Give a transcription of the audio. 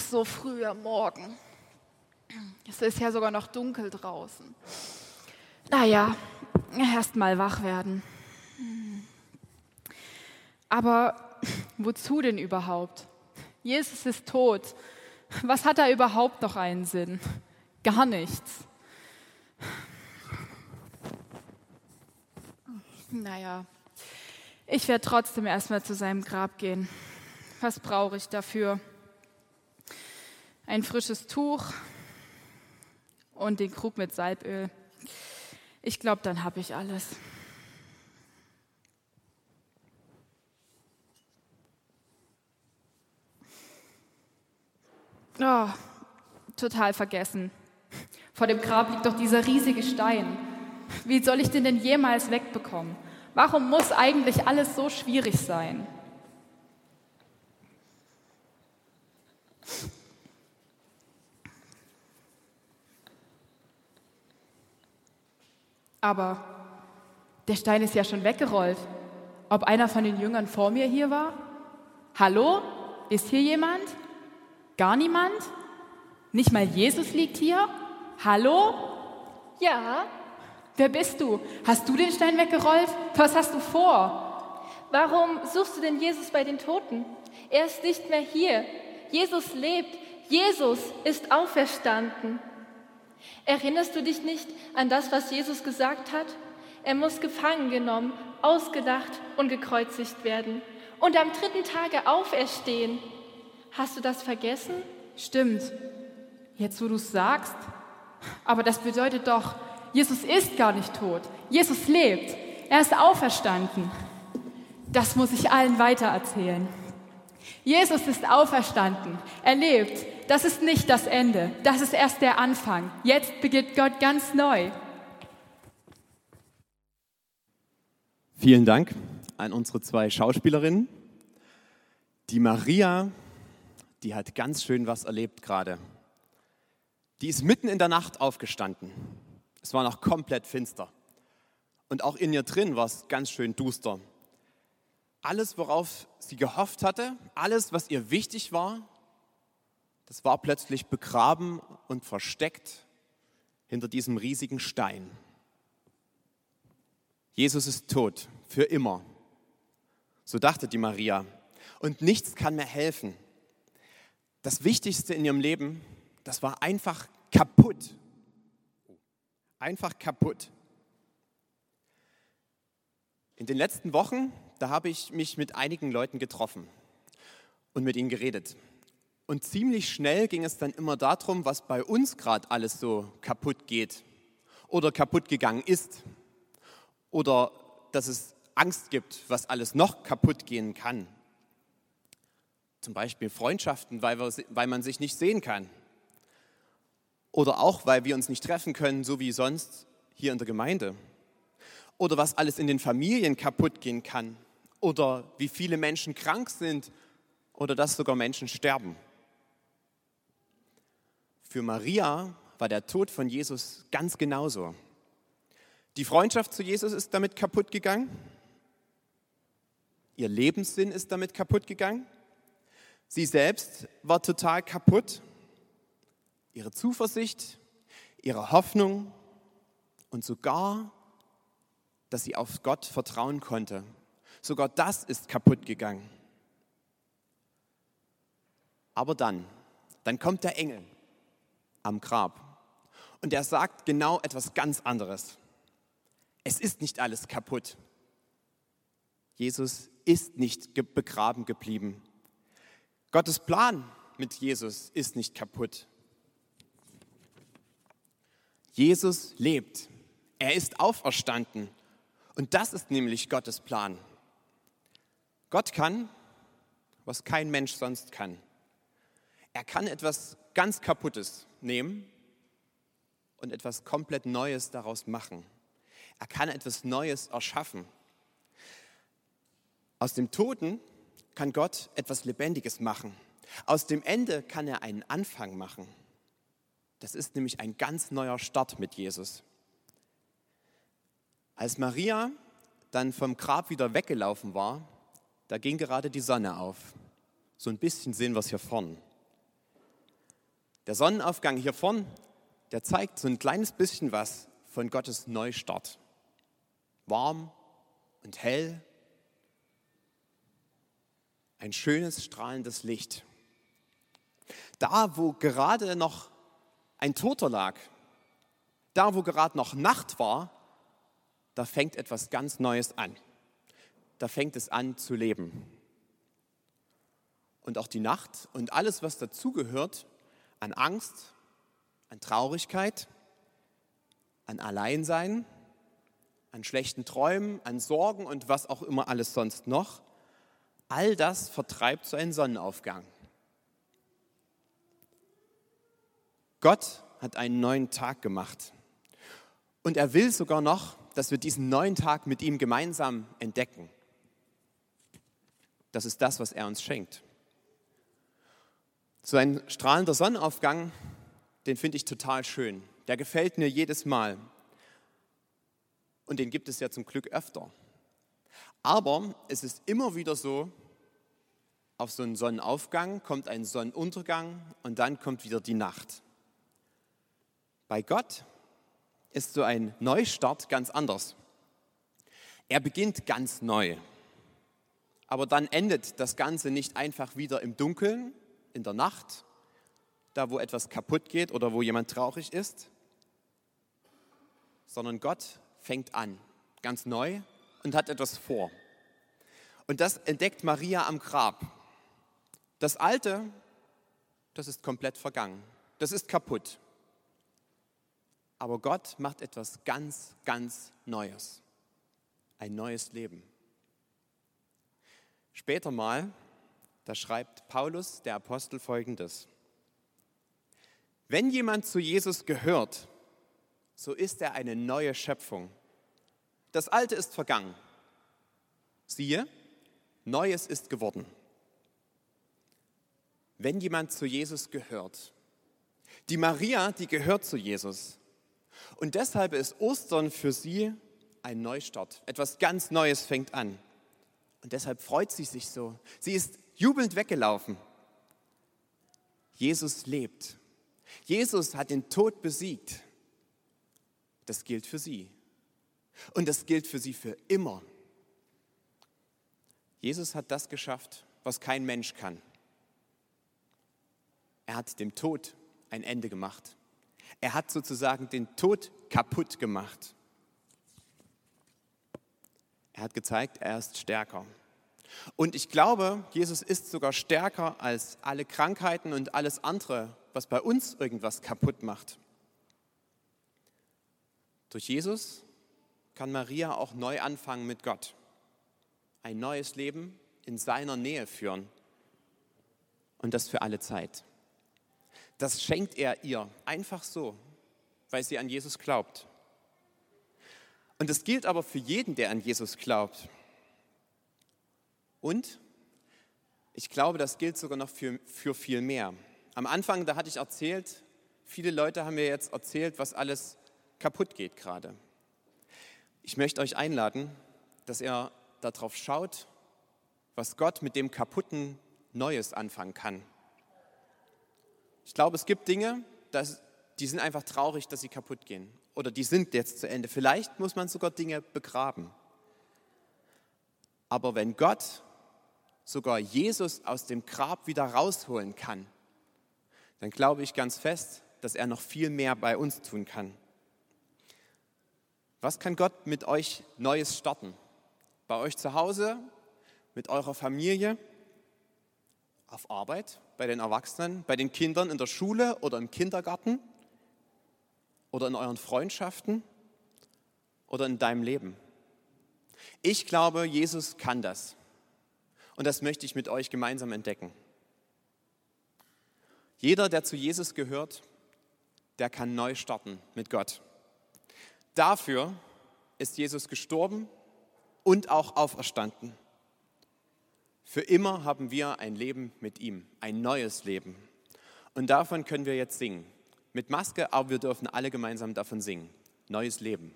Noch so früh am Morgen. Es ist ja sogar noch dunkel draußen. Naja, erst mal wach werden. Aber wozu denn überhaupt? Jesus ist tot. Was hat da überhaupt noch einen Sinn? Gar nichts. Naja, ich werde trotzdem erstmal zu seinem Grab gehen. Was brauche ich dafür? Ein frisches Tuch und den Krug mit Salböl. Ich glaube, dann habe ich alles. Oh, total vergessen. Vor dem Grab liegt doch dieser riesige Stein. Wie soll ich den denn jemals wegbekommen? Warum muss eigentlich alles so schwierig sein? Aber der Stein ist ja schon weggerollt. Ob einer von den Jüngern vor mir hier war? Hallo? Ist hier jemand? Gar niemand? Nicht mal Jesus liegt hier? Hallo? Ja. Wer bist du? Hast du den Stein weggerollt? Was hast du vor? Warum suchst du denn Jesus bei den Toten? Er ist nicht mehr hier. Jesus lebt. Jesus ist auferstanden. Erinnerst du dich nicht an das, was Jesus gesagt hat? Er muss gefangen genommen, ausgedacht und gekreuzigt werden und am dritten Tage auferstehen. Hast du das vergessen? Stimmt. Jetzt, wo du es sagst. Aber das bedeutet doch, Jesus ist gar nicht tot. Jesus lebt. Er ist auferstanden. Das muss ich allen weitererzählen. Jesus ist auferstanden. Er lebt. Das ist nicht das Ende. Das ist erst der Anfang. Jetzt beginnt Gott ganz neu. Vielen Dank an unsere zwei Schauspielerinnen. Die Maria, die hat ganz schön was erlebt gerade. Die ist mitten in der Nacht aufgestanden. Es war noch komplett finster. Und auch in ihr drin war es ganz schön duster. Alles, worauf sie gehofft hatte, alles, was ihr wichtig war, das war plötzlich begraben und versteckt hinter diesem riesigen Stein. Jesus ist tot, für immer. So dachte die Maria. Und nichts kann mehr helfen. Das Wichtigste in ihrem Leben, das war einfach kaputt. Einfach kaputt. In den letzten Wochen, da habe ich mich mit einigen Leuten getroffen und mit ihnen geredet. Und ziemlich schnell ging es dann immer darum, was bei uns gerade alles so kaputt geht oder kaputt gegangen ist oder dass es Angst gibt, was alles noch kaputt gehen kann. Zum Beispiel Freundschaften, weil, wir, weil man sich nicht sehen kann. Oder auch, weil wir uns nicht treffen können, so wie sonst hier in der Gemeinde. Oder was alles in den Familien kaputt gehen kann. Oder wie viele Menschen krank sind oder dass sogar Menschen sterben. Für Maria war der Tod von Jesus ganz genauso. Die Freundschaft zu Jesus ist damit kaputt gegangen. Ihr Lebenssinn ist damit kaputt gegangen. Sie selbst war total kaputt ihre Zuversicht, ihre Hoffnung und sogar, dass sie auf Gott vertrauen konnte. Sogar das ist kaputt gegangen. Aber dann, dann kommt der Engel am Grab und er sagt genau etwas ganz anderes. Es ist nicht alles kaputt. Jesus ist nicht begraben geblieben. Gottes Plan mit Jesus ist nicht kaputt. Jesus lebt. Er ist auferstanden. Und das ist nämlich Gottes Plan. Gott kann, was kein Mensch sonst kann. Er kann etwas ganz Kaputtes nehmen und etwas komplett Neues daraus machen. Er kann etwas Neues erschaffen. Aus dem Toten kann Gott etwas Lebendiges machen. Aus dem Ende kann er einen Anfang machen. Das ist nämlich ein ganz neuer Start mit Jesus. Als Maria dann vom Grab wieder weggelaufen war, da ging gerade die Sonne auf. So ein bisschen sehen wir es hier vorne. Der Sonnenaufgang hier vorn, der zeigt so ein kleines bisschen was von Gottes Neustart. Warm und hell, ein schönes strahlendes Licht. Da, wo gerade noch ein Toter lag, da, wo gerade noch Nacht war, da fängt etwas ganz Neues an. Da fängt es an zu leben. Und auch die Nacht und alles, was dazugehört, an Angst, an Traurigkeit, an Alleinsein, an schlechten Träumen, an Sorgen und was auch immer alles sonst noch, all das vertreibt so einen Sonnenaufgang. Gott hat einen neuen Tag gemacht. Und er will sogar noch, dass wir diesen neuen Tag mit ihm gemeinsam entdecken. Das ist das, was er uns schenkt. So ein strahlender Sonnenaufgang, den finde ich total schön. Der gefällt mir jedes Mal. Und den gibt es ja zum Glück öfter. Aber es ist immer wieder so, auf so einen Sonnenaufgang kommt ein Sonnenuntergang und dann kommt wieder die Nacht. Bei Gott ist so ein Neustart ganz anders. Er beginnt ganz neu. Aber dann endet das Ganze nicht einfach wieder im Dunkeln, in der Nacht, da wo etwas kaputt geht oder wo jemand traurig ist, sondern Gott fängt an, ganz neu und hat etwas vor. Und das entdeckt Maria am Grab. Das Alte, das ist komplett vergangen. Das ist kaputt. Aber Gott macht etwas ganz, ganz Neues. Ein neues Leben. Später mal, da schreibt Paulus, der Apostel, folgendes. Wenn jemand zu Jesus gehört, so ist er eine neue Schöpfung. Das Alte ist vergangen. Siehe, Neues ist geworden. Wenn jemand zu Jesus gehört, die Maria, die gehört zu Jesus, und deshalb ist Ostern für sie ein Neustart. Etwas ganz Neues fängt an. Und deshalb freut sie sich so. Sie ist jubelnd weggelaufen. Jesus lebt. Jesus hat den Tod besiegt. Das gilt für sie. Und das gilt für sie für immer. Jesus hat das geschafft, was kein Mensch kann. Er hat dem Tod ein Ende gemacht. Er hat sozusagen den Tod kaputt gemacht. Er hat gezeigt, er ist stärker. Und ich glaube, Jesus ist sogar stärker als alle Krankheiten und alles andere, was bei uns irgendwas kaputt macht. Durch Jesus kann Maria auch neu anfangen mit Gott. Ein neues Leben in seiner Nähe führen. Und das für alle Zeit. Das schenkt er ihr einfach so, weil sie an Jesus glaubt. Und das gilt aber für jeden, der an Jesus glaubt. Und ich glaube, das gilt sogar noch für, für viel mehr. Am Anfang, da hatte ich erzählt, viele Leute haben mir jetzt erzählt, was alles kaputt geht gerade. Ich möchte euch einladen, dass ihr darauf schaut, was Gott mit dem kaputten Neues anfangen kann. Ich glaube, es gibt Dinge, die sind einfach traurig, dass sie kaputt gehen. Oder die sind jetzt zu Ende. Vielleicht muss man sogar Dinge begraben. Aber wenn Gott sogar Jesus aus dem Grab wieder rausholen kann, dann glaube ich ganz fest, dass er noch viel mehr bei uns tun kann. Was kann Gott mit euch Neues starten? Bei euch zu Hause, mit eurer Familie, auf Arbeit, bei den Erwachsenen, bei den Kindern in der Schule oder im Kindergarten oder in euren Freundschaften oder in deinem Leben. Ich glaube, Jesus kann das. Und das möchte ich mit euch gemeinsam entdecken. Jeder, der zu Jesus gehört, der kann neu starten mit Gott. Dafür ist Jesus gestorben und auch auferstanden. Für immer haben wir ein Leben mit ihm, ein neues Leben. Und davon können wir jetzt singen. Mit Maske, aber wir dürfen alle gemeinsam davon singen. Neues Leben.